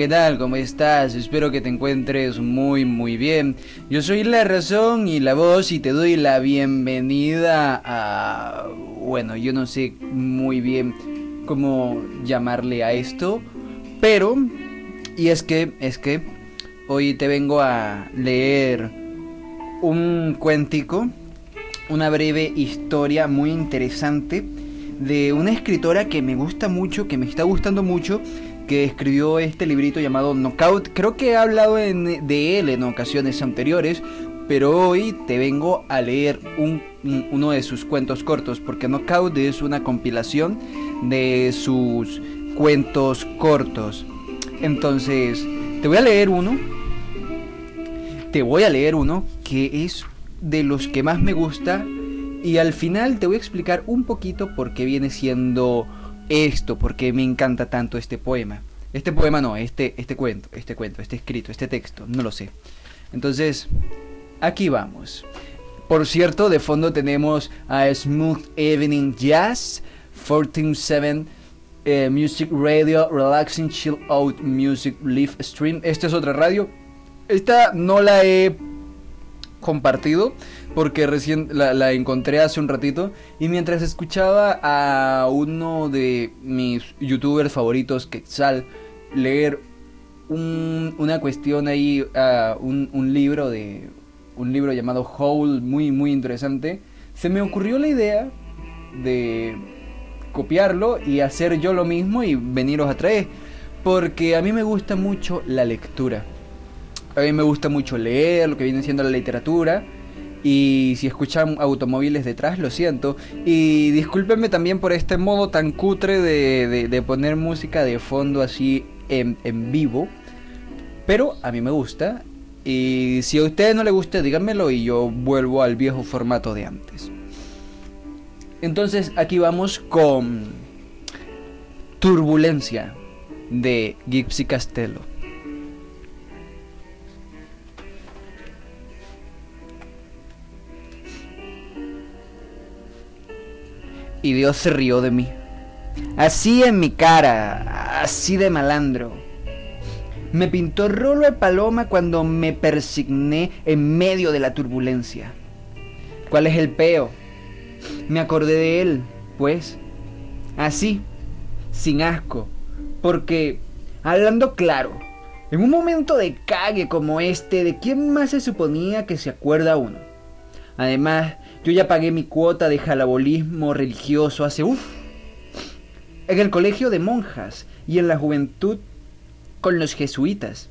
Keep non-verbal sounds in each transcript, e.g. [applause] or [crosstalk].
¿qué tal? ¿Cómo estás? Espero que te encuentres muy, muy bien. Yo soy la razón y la voz y te doy la bienvenida a... Bueno, yo no sé muy bien cómo llamarle a esto, pero... Y es que, es que hoy te vengo a leer un cuentico, una breve historia muy interesante de una escritora que me gusta mucho, que me está gustando mucho que escribió este librito llamado Knockout. Creo que he hablado de él en ocasiones anteriores, pero hoy te vengo a leer un, uno de sus cuentos cortos, porque Knockout es una compilación de sus cuentos cortos. Entonces, te voy a leer uno. Te voy a leer uno que es de los que más me gusta. Y al final te voy a explicar un poquito por qué viene siendo esto, porque me encanta tanto este poema. Este poema no, este, este cuento, este cuento, este escrito, este texto, no lo sé. Entonces, aquí vamos. Por cierto, de fondo tenemos a Smooth Evening Jazz, 147 eh, Music Radio, Relaxing Chill Out Music Live Stream. Esta es otra radio. Esta no la he compartido porque recién la, encontré hace un ratito y mientras escuchaba a uno de mis youtubers favoritos, Quetzal, leer una cuestión ahí, un, libro de un libro llamado Howl muy muy interesante, se me ocurrió la idea de copiarlo y hacer yo lo mismo y veniros a traer, porque a mí me gusta mucho la lectura. A mí me gusta mucho leer, lo que viene siendo la literatura. Y si escuchan automóviles detrás, lo siento. Y discúlpenme también por este modo tan cutre de, poner música de fondo así en, en, vivo. Pero a mí me gusta. Y si a ustedes no les gusta, díganmelo y yo vuelvo al viejo formato de antes. Entonces aquí vamos con Turbulencia de Gipsy Castello. Y Dios se rió de mí. Así en mi cara, así de malandro. Me pintó rolo de paloma cuando me persigné en medio de la turbulencia. ¿Cuál es el peo? Me acordé de él, pues, así, sin asco, porque, hablando claro, en un momento de cague como este, ¿de quién más se suponía que se acuerda uno? Además, yo ya pagué mi cuota de jalabolismo religioso hace uff. En el colegio de monjas y en la juventud con los jesuitas.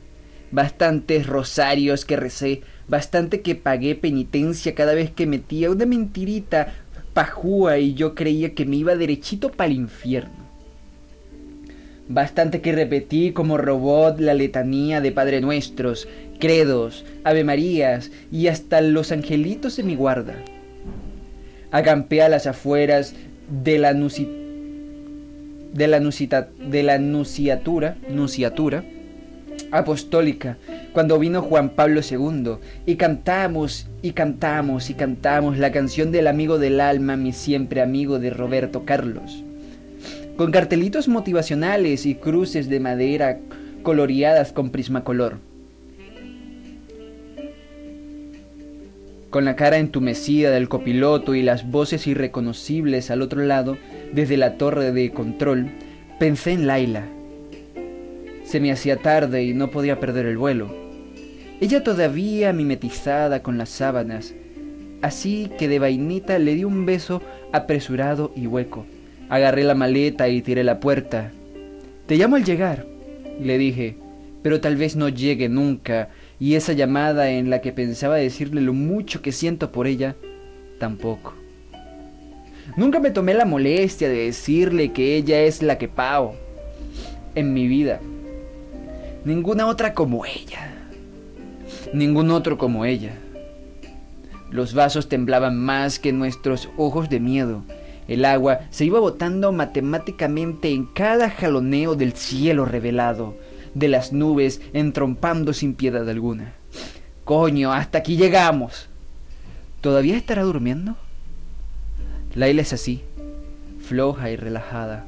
Bastantes rosarios que recé, bastante que pagué penitencia cada vez que metía una mentirita pajúa y yo creía que me iba derechito para el infierno. Bastante que repetí como robot la letanía de Padre Nuestros, credos, Ave Marías y hasta los angelitos en mi guarda acampé a las afueras de la, de la, de la apostólica cuando vino Juan Pablo II y cantamos y cantamos y cantamos la canción del amigo del alma, mi siempre amigo de Roberto Carlos, con cartelitos motivacionales y cruces de madera coloreadas con prismacolor. Con la cara entumecida del copiloto y las voces irreconocibles al otro lado, desde la torre de control, pensé en Laila. Se me hacía tarde y no podía perder el vuelo. Ella todavía mimetizada con las sábanas, así que de vainita le di un beso apresurado y hueco. Agarré la maleta y tiré la puerta. Te llamo al llegar, le dije, pero tal vez no llegue nunca y esa llamada en la que pensaba decirle lo mucho que siento por ella, tampoco. Nunca me tomé la molestia de decirle que ella es la que pao en mi vida. Ninguna otra como ella. Ningún otro como ella. Los vasos temblaban más que nuestros ojos de miedo. El agua se iba botando matemáticamente en cada jaloneo del cielo revelado de las nubes entrompando sin piedad alguna. Coño, hasta aquí llegamos. ¿Todavía estará durmiendo? Laila es así, floja y relajada.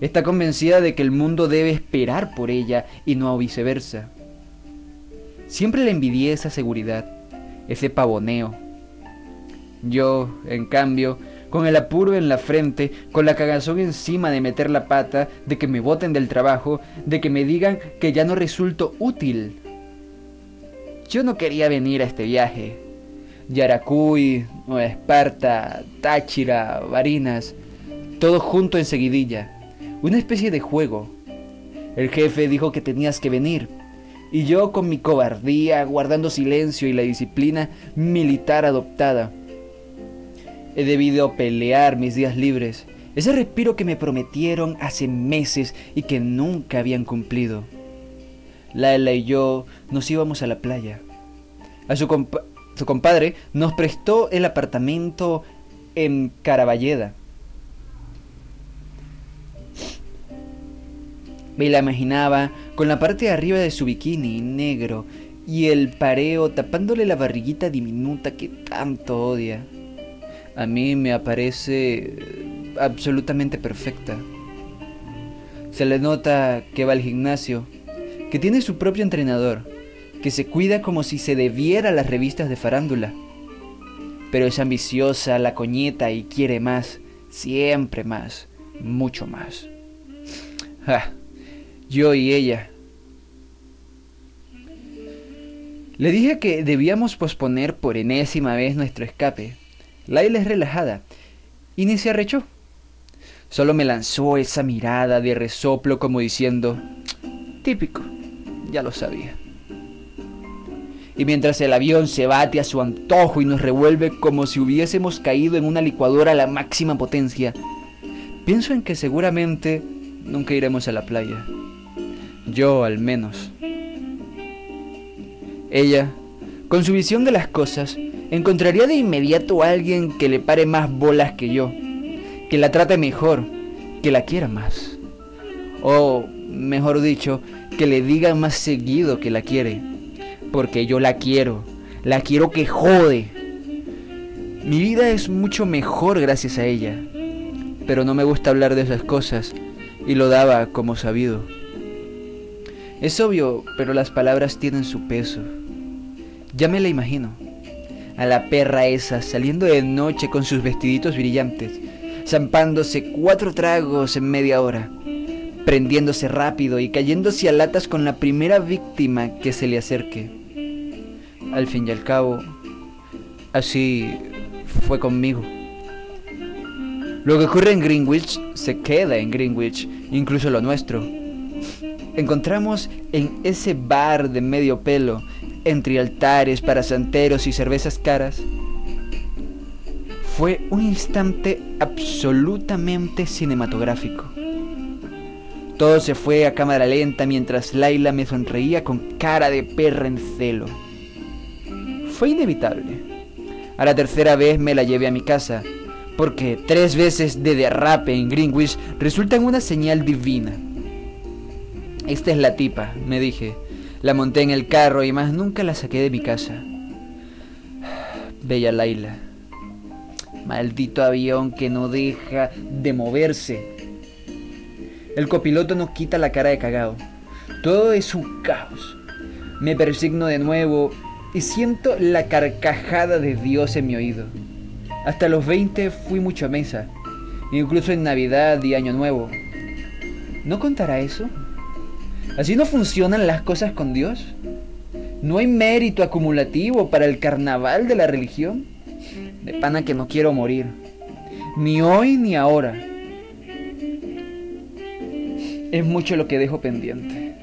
Está convencida de que el mundo debe esperar por ella y no viceversa. Siempre le envidié esa seguridad, ese pavoneo. Yo, en cambio, con el apuro en la frente, con la cagazón encima de meter la pata, de que me boten del trabajo, de que me digan que ya no resulto útil. Yo no quería venir a este viaje. Yaracuy, Nueva Esparta, Táchira, Barinas, todo junto en seguidilla. Una especie de juego. El jefe dijo que tenías que venir. Y yo con mi cobardía, guardando silencio y la disciplina militar adoptada, He debido pelear mis días libres, ese respiro que me prometieron hace meses y que nunca habían cumplido. Laila y yo nos íbamos a la playa. A su, su compadre nos prestó el apartamento en Caraballeda. Me la imaginaba con la parte de arriba de su bikini negro y el pareo tapándole la barriguita diminuta que tanto odia a mí me aparece absolutamente perfecta. Se le nota que va al gimnasio, que tiene su propio entrenador, que se cuida como si se debiera a las revistas de farándula. Pero es ambiciosa, la coñeta y quiere más, siempre más, mucho más. yo y ella. Le dije que debíamos posponer por enésima vez nuestro escape Laila es relajada y ni se arrechó. Solo me lanzó esa mirada de resoplo como diciendo, típico, ya lo sabía. Y mientras el avión se bate a su antojo y nos revuelve como si hubiésemos caído en una licuadora a la máxima potencia, pienso en que seguramente nunca iremos a la playa. Yo al menos. Ella, con su visión de las cosas, encontraría de inmediato a alguien que le pare más bolas que yo, que la trate mejor, que la quiera más. O, mejor dicho, que le diga más seguido que la quiere, porque yo la quiero, la quiero que jode. Mi vida es mucho mejor gracias a ella, pero no me gusta hablar de esas cosas y lo daba como sabido. Es obvio, pero las palabras tienen su peso. Ya me la imagino a la perra esa saliendo de noche con sus vestiditos brillantes, zampándose cuatro tragos en media hora, prendiéndose rápido y cayéndose a latas con la primera víctima que se le acerque. Al fin y al cabo, así fue conmigo. Lo que ocurre en Greenwich se queda en Greenwich, incluso lo nuestro. Encontramos en ese bar de medio pelo entre altares para santeros y cervezas caras, fue un instante absolutamente cinematográfico. Todo se fue a cámara lenta mientras Laila me sonreía con cara de perra en celo. Fue inevitable. A la tercera vez me la llevé a mi casa, porque tres veces de derrape en Greenwich resultan una señal divina. Esta es la tipa, me dije, la monté en el carro y más nunca la saqué de mi casa. Bella Laila. Maldito avión que no deja de moverse. El copiloto no quita la cara de cagado. Todo es un caos. Me persigno de nuevo y siento la carcajada de Dios en mi oído. Hasta los 20 fui mucho a mesa, incluso en Navidad y Año Nuevo. ¿No contará eso? Así no funcionan las cosas con Dios. No hay mérito acumulativo para el carnaval de la religión. De pana que no quiero morir. Ni hoy ni ahora. Es mucho lo que dejo pendiente.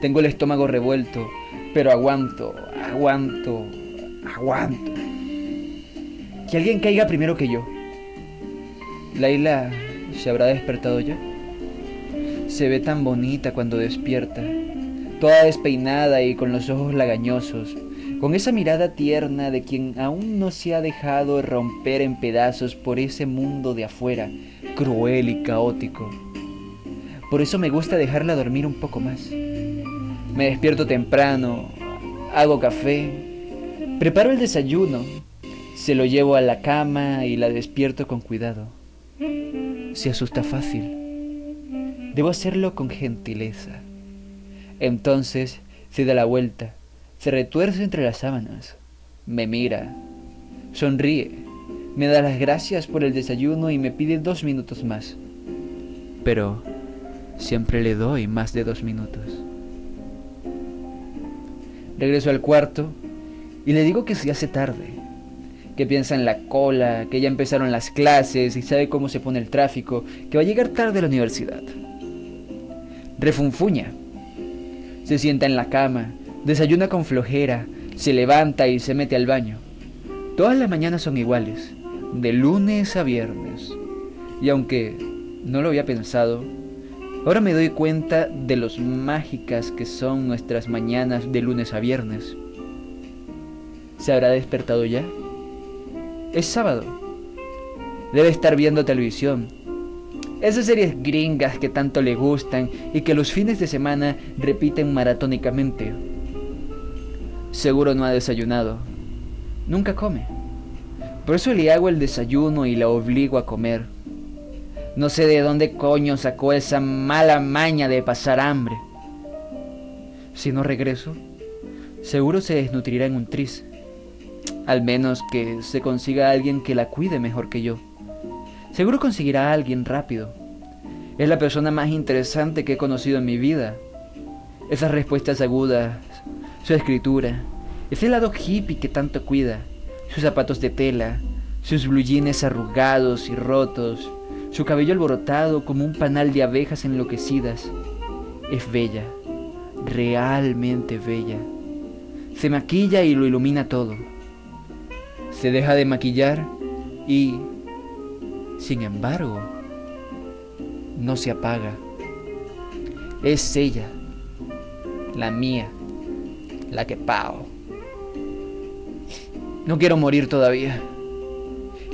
Tengo el estómago revuelto, pero aguanto, aguanto, aguanto. Que alguien caiga primero que yo. Laila se habrá despertado ya. Se ve tan bonita cuando despierta, toda despeinada y con los ojos lagañosos, con esa mirada tierna de quien aún no se ha dejado romper en pedazos por ese mundo de afuera, cruel y caótico. Por eso me gusta dejarla dormir un poco más. Me despierto temprano, hago café, preparo el desayuno, se lo llevo a la cama y la despierto con cuidado. Se asusta fácil Debo hacerlo con gentileza. Entonces se da la vuelta, se retuerce entre las sábanas, me mira, sonríe, me da las gracias por el desayuno y me pide dos minutos más. Pero siempre le doy más de dos minutos. Regreso al cuarto y le digo que se hace tarde, que piensa en la cola, que ya empezaron las clases y sabe cómo se pone el tráfico, que va a llegar tarde a la universidad. Refunfuña. Se sienta en la cama, desayuna con flojera, se levanta y se mete al baño. Todas las mañanas son iguales, de lunes a viernes. Y aunque no lo había pensado, ahora me doy cuenta de los mágicas que son nuestras mañanas de lunes a viernes. ¿Se habrá despertado ya? Es sábado. Debe estar viendo televisión. Esas series gringas que tanto le gustan y que los fines de semana repiten maratónicamente. Seguro no ha desayunado. Nunca come. Por eso le hago el desayuno y la obligo a comer. No sé de dónde coño sacó esa mala maña de pasar hambre. Si no regreso, seguro se desnutrirá en un tris. Al menos que se consiga alguien que la cuide mejor que yo. Seguro conseguirá a alguien rápido. Es la persona más interesante que he conocido en mi vida. Esas respuestas agudas, su escritura, ese lado hippie que tanto cuida, sus zapatos de tela, sus blue arrugados y rotos, su cabello alborotado como un panal de abejas enloquecidas. Es bella, realmente bella. Se maquilla y lo ilumina todo se deja de maquillar y, sin embargo, no se apaga. Es ella, la mía, la que pago. No quiero morir todavía.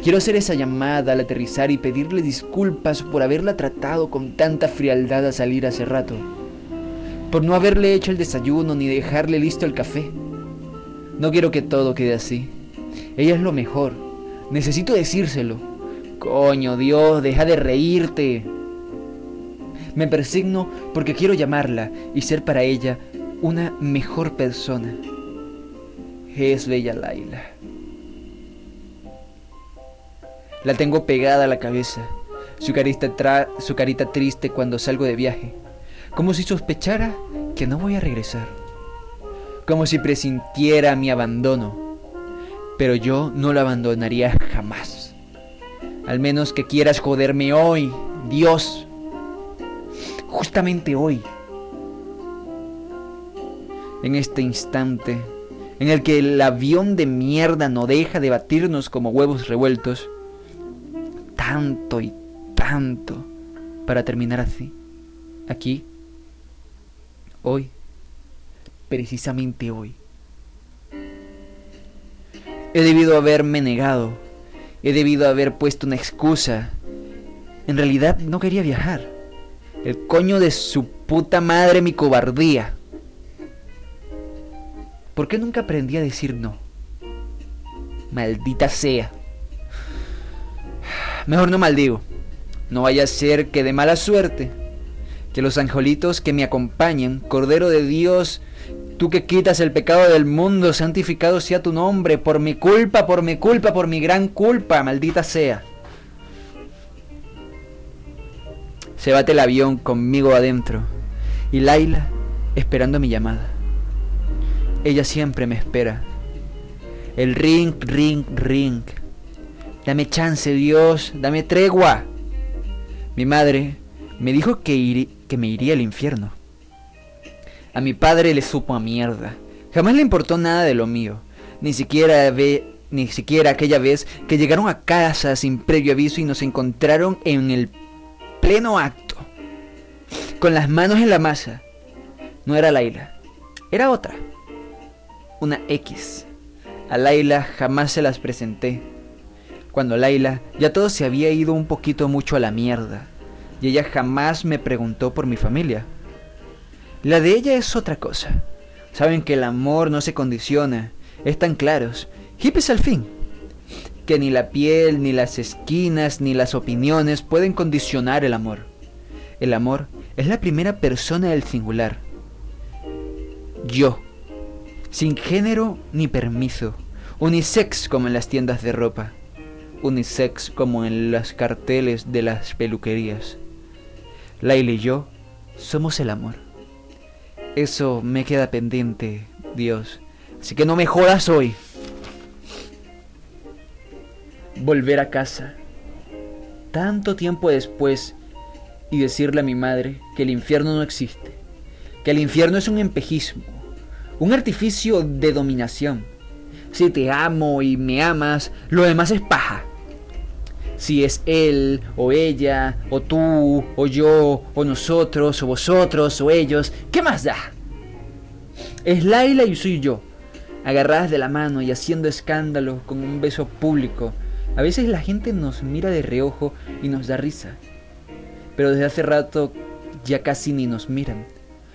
Quiero hacer esa llamada al aterrizar y pedirle disculpas por haberla tratado con tanta frialdad a salir hace rato. Por no haberle hecho el desayuno ni dejarle listo el café. No quiero que todo quede así. Ella es lo mejor. Necesito decírselo. Coño, Dios, deja de reírte. Me persigno porque quiero llamarla y ser para ella una mejor persona. Es bella Laila. La tengo pegada a la cabeza, su carita, su carita triste cuando salgo de viaje, como si sospechara que no voy a regresar, como si presintiera mi abandono pero yo no lo abandonaría jamás. Al menos que quieras joderme hoy, Dios. Justamente hoy. En este instante, en el que el avión de mierda no deja de batirnos como huevos revueltos. Tanto y tanto para terminar así. Aquí. Hoy. Precisamente hoy. He debido haberme negado. He debido haber puesto una excusa. En realidad no quería viajar. El coño de su puta madre mi cobardía. ¿Por qué nunca aprendí a decir no? Maldita sea. Mejor no maldigo. No vaya a ser que de mala suerte, que los angelitos que me acompañan, Cordero de Dios, Tú que quitas el pecado del mundo, santificado sea tu nombre, por mi culpa, por mi culpa, por mi gran culpa, maldita sea. Se bate el avión conmigo adentro y Laila esperando mi llamada. Ella siempre me espera. El ring, ring, ring. Dame chance, Dios, dame tregua. Mi madre me dijo que, que me iría al infierno. A mi padre le supo a mierda. Jamás le importó nada de lo mío. Ni siquiera ve, ni siquiera aquella vez que llegaron a casa sin previo aviso y nos encontraron en el pleno acto. Con las manos en la masa. No era Laila. Era otra. Una X. A Laila jamás se las presenté. Cuando Laila ya todo se había ido un poquito mucho a la mierda. Y ella jamás me preguntó por mi familia. La de ella es otra cosa. Saben que el amor no se condiciona. Están claros. Hippies al fin. Que ni la piel, ni las esquinas, ni las opiniones pueden condicionar el amor. El amor es la primera persona del singular. Yo, sin género ni permiso, unisex como en las tiendas de ropa, unisex como en los carteles de las peluquerías. Laila y yo somos el amor. Eso me queda pendiente, Dios. Así que no me jodas hoy. Volver a casa. Tanto tiempo después y decirle a mi madre que el infierno no existe. Que el infierno es un empejismo. Un artificio de dominación. Si te amo y me amas, lo demás es paja. Si es él o ella o tú o yo o nosotros o vosotros o ellos, ¿qué más da? Es Laila y soy yo, agarradas de la mano y haciendo escándalo con un beso público. A veces la gente nos mira de reojo y nos da risa. Pero desde hace rato ya casi ni nos miran.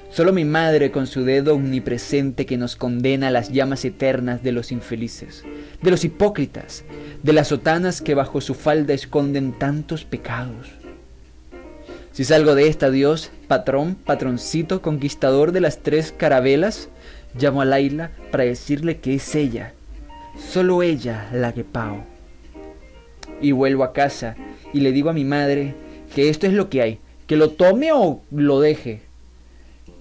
Solo mi madre con su dedo omnipresente que nos condena a las llamas eternas de los infelices, de los hipócritas, de las sotanas que bajo su falda esconden tantos pecados. Si salgo de esta, Dios, patrón, patroncito, conquistador de las tres carabelas, llamo a Laila para decirle que es ella, solo ella la que pago. Y vuelvo a casa y le digo a mi madre que esto es lo que hay, que lo tome o lo deje,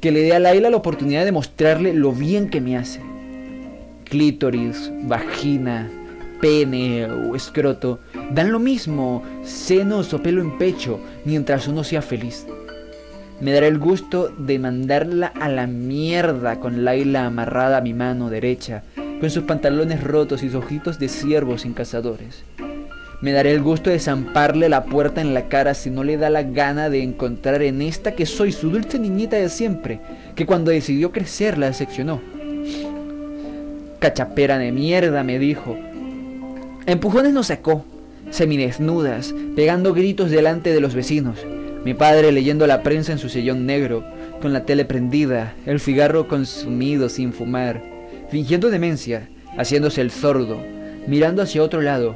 que le dé a Laila la oportunidad de mostrarle lo bien que me hace. Clítoris, vagina, pene o escroto dan lo mismo, senos o pelo en pecho, mientras uno sea feliz. Me dará el gusto de mandarla a la mierda con Laila amarrada a mi mano derecha, con sus pantalones rotos y sus ojitos de ciervos sin cazadores. Me daré el gusto de zamparle la puerta en la cara si no le da la gana de encontrar en esta que soy su dulce niñita de siempre, que cuando decidió crecer la decepcionó. Cachapera de mierda, me dijo. Empujones nos sacó, semidesnudas, pegando gritos delante de los vecinos. Mi padre leyendo la prensa en su sillón negro, con la tele prendida, el cigarro consumido sin fumar, fingiendo demencia, haciéndose el sordo, mirando hacia otro lado,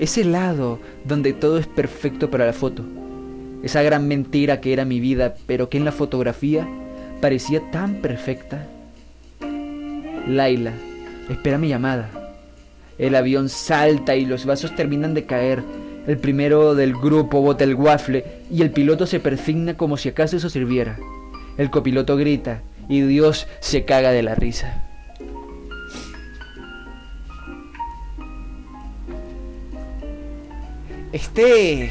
ese lado donde todo es perfecto para la foto. Esa gran mentira que era mi vida, pero que en la fotografía parecía tan perfecta. Laila, espera mi llamada. El avión salta y los vasos terminan de caer. El primero del grupo bota el waffle y el piloto se persigna como si acaso eso sirviera. El copiloto grita y Dios se caga de la risa. Este...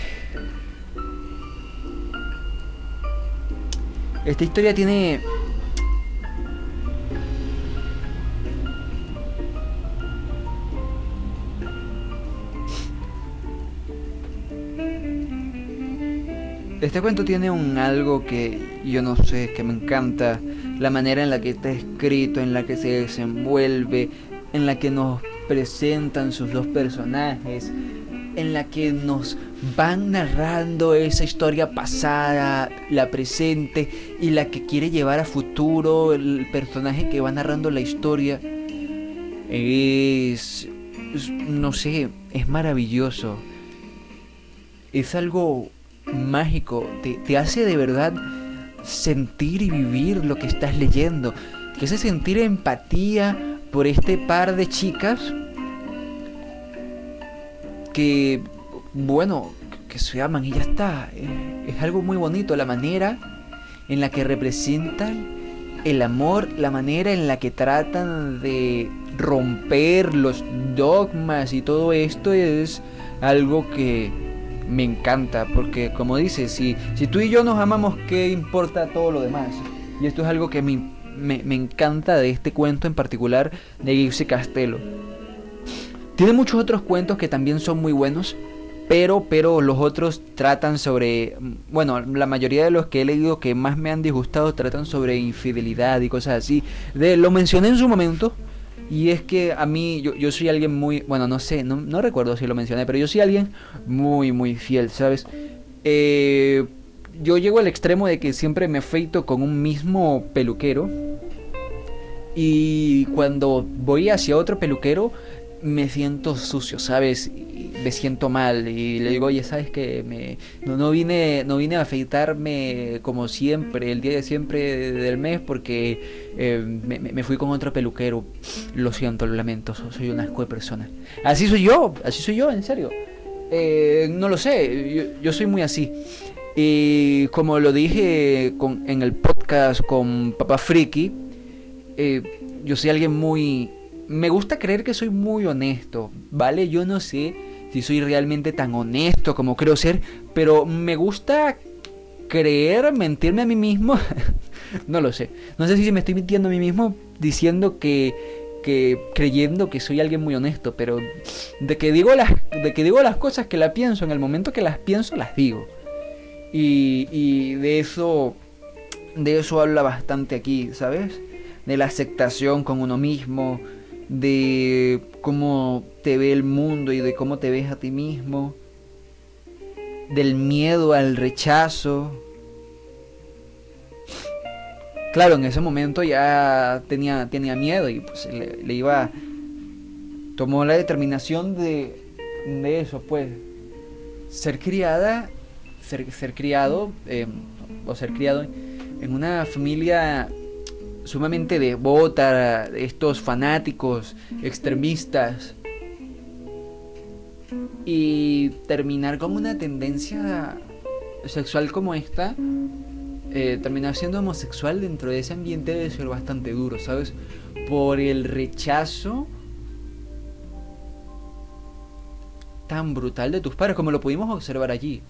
Esta historia tiene... Este cuento tiene un algo que yo no sé, que me encanta, la manera en la que está escrito, en la que se desenvuelve, en la que nos presentan sus dos personajes, en la que nos van narrando esa historia pasada, la presente y la que quiere llevar a futuro el personaje que va narrando la historia. Es, no sé, es maravilloso. Es algo mágico, te, te hace de verdad sentir y vivir lo que estás leyendo. Te hace sentir empatía por este par de chicas que, bueno, que se aman y ya está. Eh, es algo muy bonito la manera en la que representan el amor, la manera en la que tratan de romper los dogmas y todo esto es algo que me encanta porque como dices, si, si tú y yo nos amamos, ¿qué importa todo lo demás? Y esto es algo que me, me, me encanta de este cuento en particular de Gipsy Castelo. Tiene muchos otros cuentos que también son muy buenos, pero, pero los otros tratan sobre, bueno, la mayoría de los que he leído que más me han disgustado tratan sobre infidelidad y cosas así. De, lo mencioné en su momento, y es que a mí, yo, yo soy alguien muy, bueno, no sé, no, no, recuerdo si lo mencioné, pero yo soy alguien muy, muy fiel, ¿sabes? Eh, yo llego al extremo de que siempre me afeito con un mismo peluquero. Y cuando voy hacia otro peluquero, me siento sucio, ¿sabes? me siento mal y le digo, oye, ¿sabes que me, no, vine, no vine a afeitarme como siempre, el día de siempre del mes porque eh, me, fui con otro peluquero. Lo siento, lo lamento, soy una asco de persona. Así soy yo, así soy yo, en serio. Eh, no lo sé, yo, soy muy así. Y como lo dije con, en el podcast con Papá Friki, eh, yo soy alguien muy... Me gusta creer que soy muy honesto, ¿vale? Yo no sé si soy realmente tan honesto como creo ser, pero me gusta creer, mentirme a mí mismo. [laughs] no lo sé. No sé si me estoy mintiendo a mí mismo diciendo que, que creyendo que soy alguien muy honesto, pero de que digo las de que digo las cosas que la pienso en el momento que las pienso las digo. Y, y de eso de eso habla bastante aquí, ¿sabes? De la aceptación con uno mismo, de cómo te ve el mundo y de cómo te ves a ti mismo, del miedo al rechazo. Claro, en ese momento ya tenía, tenía miedo y pues le, iba... Tomó la determinación de, de eso, pues. Ser criada, ser, ser criado, eh, o ser criado en una familia sumamente devota, estos fanáticos extremistas, y terminar con una tendencia sexual como esta, eh, terminar siendo homosexual dentro de ese ambiente debe ser bastante duro, ¿sabes? Por el rechazo tan brutal de tus padres, como lo pudimos observar allí.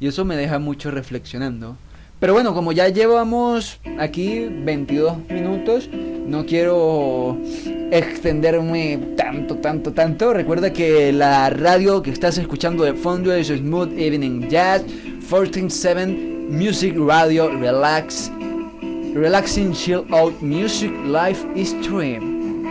Y eso me deja mucho reflexionando. Pero bueno, como ya llevamos aquí 22 minutos, no quiero extenderme tanto, tanto, tanto. Recuerda que la radio que estás escuchando de fondo es Smooth Evening Jazz 147 Music Radio Relax Relaxing Chill Out Music Live Stream.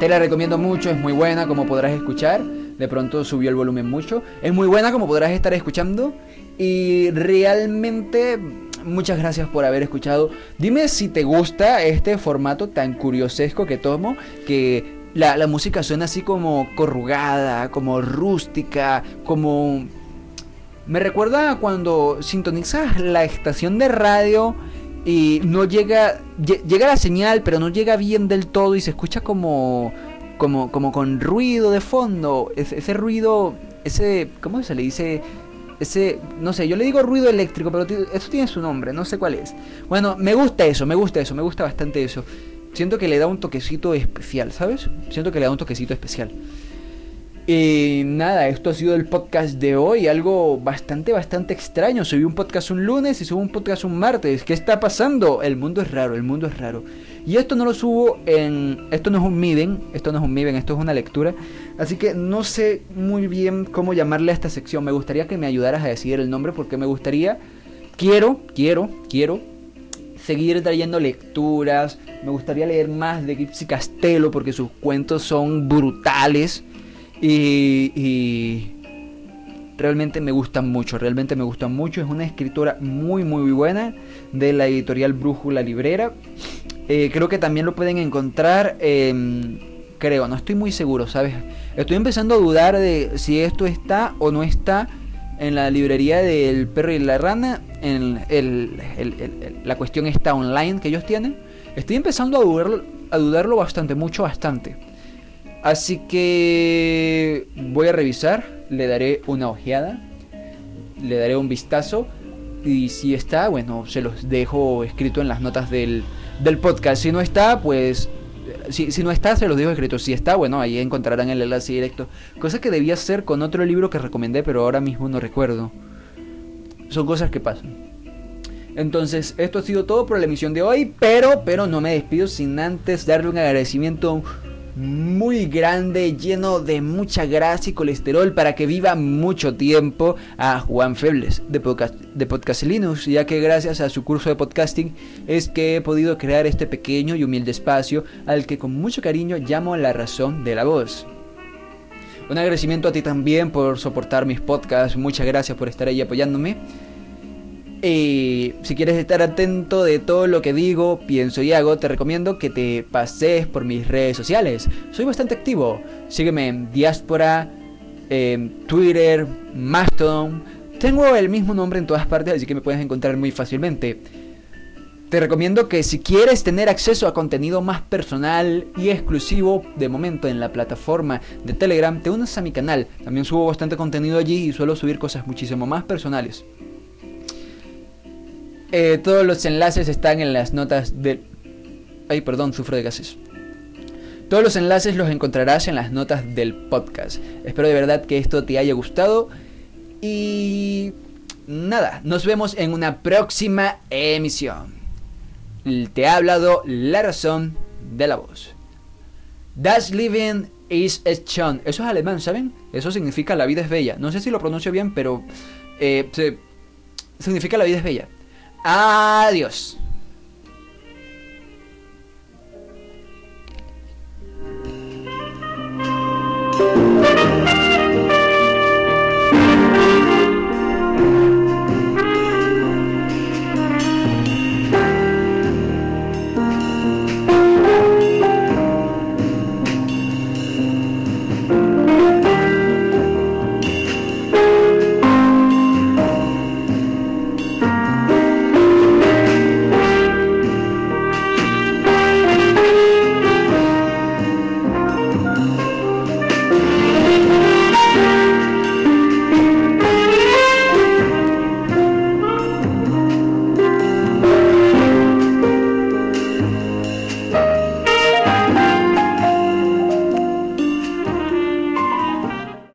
Te la recomiendo mucho, es muy buena como podrás escuchar. De pronto subió el volumen mucho. Es muy buena como podrás estar escuchando. Y realmente muchas gracias por haber escuchado. Dime si te gusta este formato tan curiosesco que tomo, que la, música suena así como corrugada, como rústica, como... Me recuerda cuando sintonizas la estación de radio y no llega... Llega la señal, pero no llega bien del todo y se escucha como... Como, como con ruido de fondo. Ese, ese ruido... Ese... ¿Cómo se le dice? ese, no sé, yo le digo ruido eléctrico, pero eso tiene su nombre, no sé cuál es. Bueno, me gusta eso, me gusta eso, me gusta bastante eso. Siento que le da un toquecito especial, ¿sabes? Siento que le da un toquecito especial. Y nada, esto ha sido el podcast de hoy, algo bastante, bastante extraño. Subí un podcast un lunes y subo un podcast un martes. ¿Qué está pasando? El mundo es raro, el mundo es raro. Y esto no lo subo en... Esto no es un Miden, esto no es un Miden, esto es una lectura. Así que no sé muy bien cómo llamarle a esta sección. Me gustaría que me ayudaras a decidir el nombre porque me gustaría... Quiero, quiero, quiero seguir trayendo lecturas. Me gustaría leer más de Gypsy Castelo porque sus cuentos son brutales. Y, realmente me gustan mucho, realmente me gustan mucho. Es una escritora muy, muy buena de la editorial Brújula Librera. Eh, creo que también lo pueden encontrar, creo, no estoy muy seguro, ¿sabes? Estoy empezando a dudar de si esto está o no está en la librería del perro y la rana. En la cuestión está online que ellos tienen. Estoy empezando a dudarlo, a dudarlo bastante, mucho, bastante. Así que voy a revisar, le daré una ojeada, le daré un vistazo y si está, bueno, se los dejo escrito en las notas del, podcast. Si no está, pues si, si, no está, se los dejo escrito. Si está, bueno, ahí encontrarán el enlace directo. Cosa que debía hacer con otro libro que recomendé, pero ahora mismo no recuerdo. Son cosas que pasan. Entonces, esto ha sido todo por la emisión de hoy, pero, pero no me despido sin antes darle un agradecimiento muy grande, lleno de mucha grasa y colesterol para que viva mucho tiempo a Juan Febles de, podcast, de Podcast Linux, ya que gracias a su curso de podcasting es que he podido crear este pequeño y humilde espacio al que con mucho cariño llamo la razón de la voz. Un agradecimiento a ti también por soportar mis podcasts, muchas gracias por estar ahí apoyándome. Y si quieres estar atento de todo lo que digo, pienso y hago, te recomiendo que te pases por mis redes sociales. Soy bastante activo. Sígueme en Diáspora, Twitter, Mastodon. Tengo el mismo nombre en todas partes, así que me puedes encontrar muy fácilmente. Te recomiendo que si quieres tener acceso a contenido más personal y exclusivo de momento en la plataforma de Telegram, te unas a mi canal. También subo bastante contenido allí y suelo subir cosas muchísimo más personales. Eh, todos los enlaces están en las notas del... Ay, perdón, sufro de gases. Todos los enlaces los encontrarás en las notas del podcast. Espero de verdad que esto te haya gustado. Y... Nada, nos vemos en una próxima emisión. Te ha hablado la razón de la voz. Das Leben ist schön. Eso es alemán, ¿saben? Eso significa la vida es bella. No sé si lo pronuncio bien, pero... Eh, significa la vida es bella. Adiós.